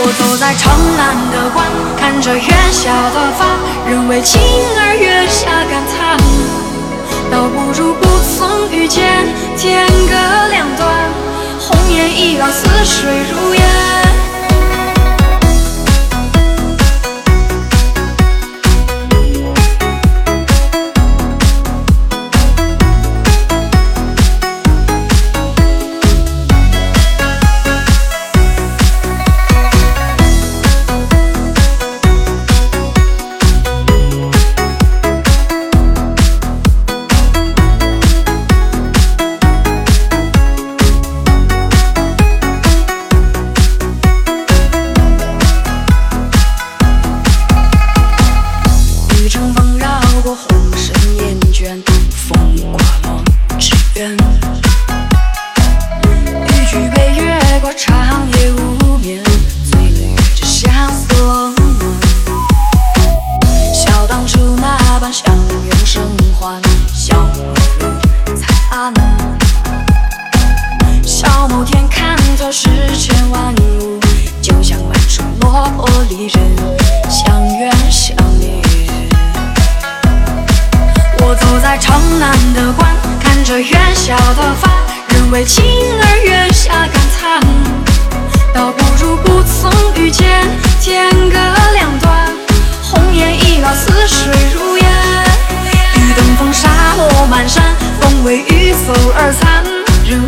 我走在城南的关，看着月下的帆，人为情而月下感叹，倒不如不曾遇见，天各两端，红颜易老，似水如烟。离人，相约相恋。我走在城南的关，看着月下的帆，人为情而月下感叹，倒不如不曾遇见，天各两端，红颜易老，似水如烟。雨等风沙落满山，风为雨走而残，人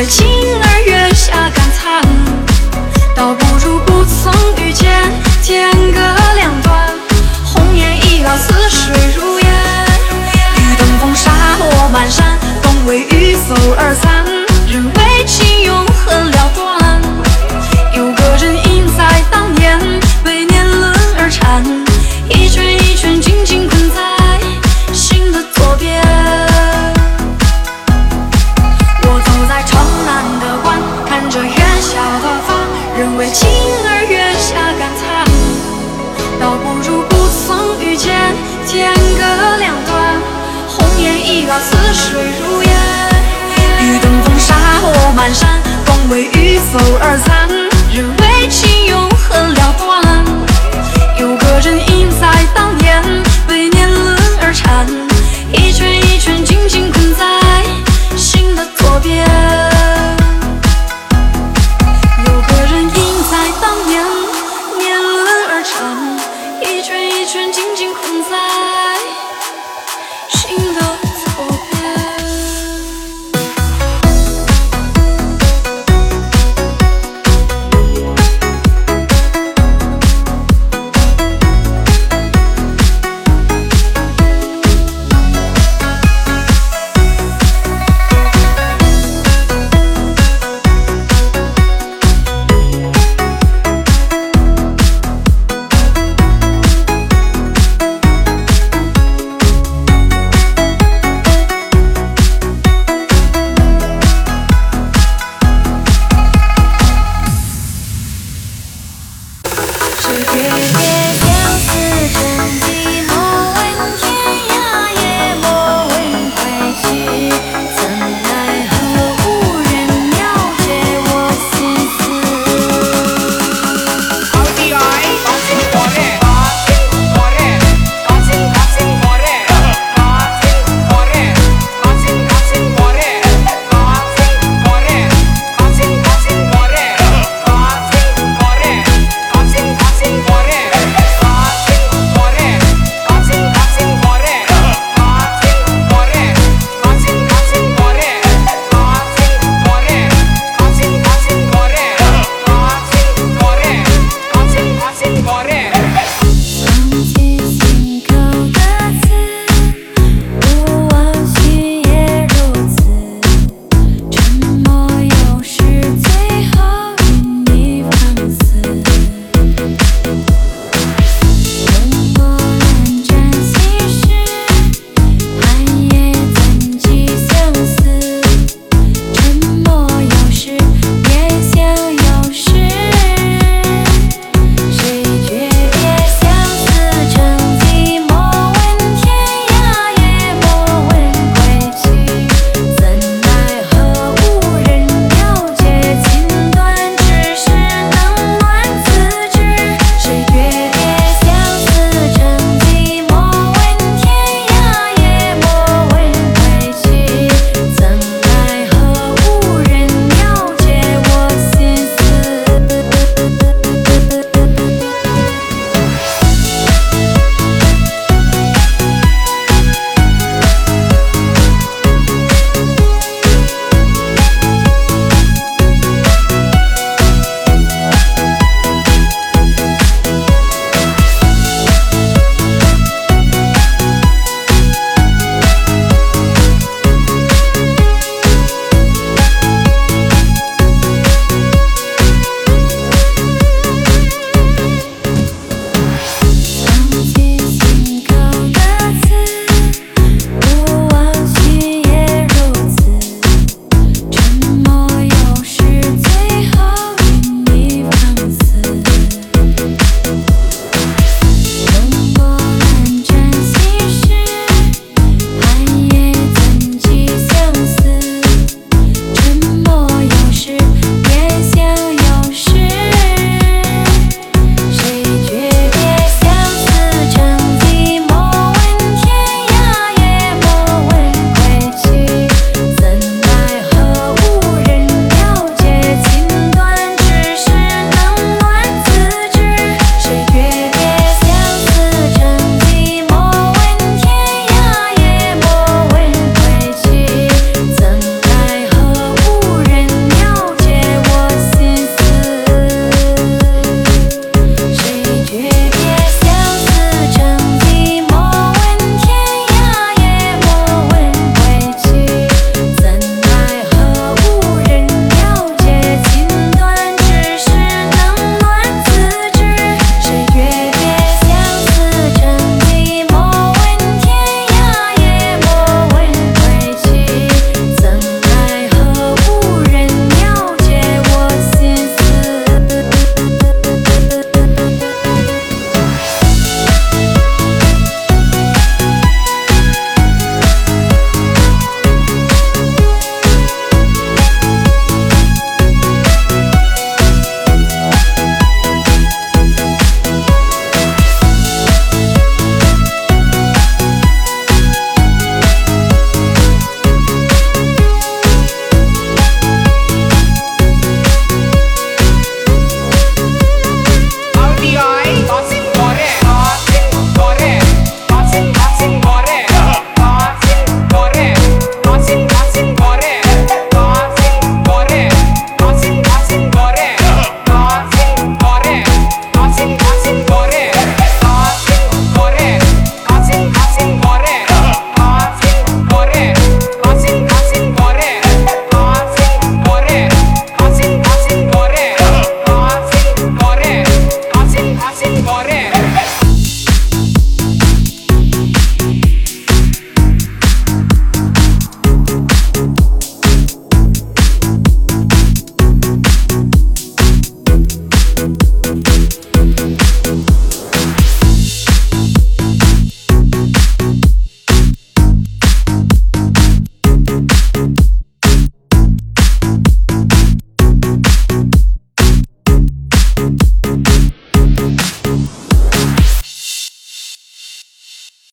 为情而月下感叹，倒不如不曾遇见，天各两端，红颜易老，似水如烟。欲登风沙落满山，风为雨走而残，人为情永恨了断。有个人应在当年，被年轮而缠，一圈一圈紧紧困在心的左边。